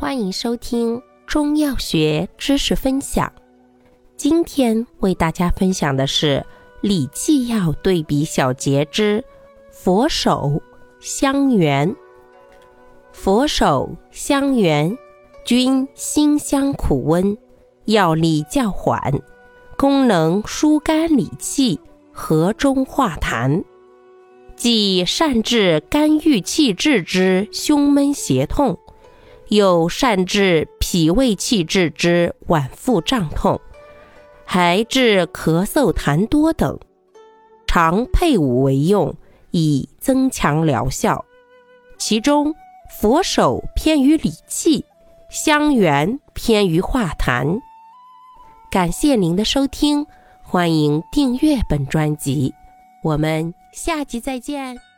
欢迎收听中药学知识分享。今天为大家分享的是理气药对比小节之佛手、香橼。佛手、香橼均辛香苦温，药力较缓，功能疏肝理气、和中化痰。即善治肝郁气滞之胸闷胁痛，又善治脾胃气滞之脘腹胀痛，还治咳嗽痰多等。常配伍为用，以增强疗效。其中，佛手偏于理气，香橼偏于化痰。感谢您的收听，欢迎订阅本专辑。我们下集再见。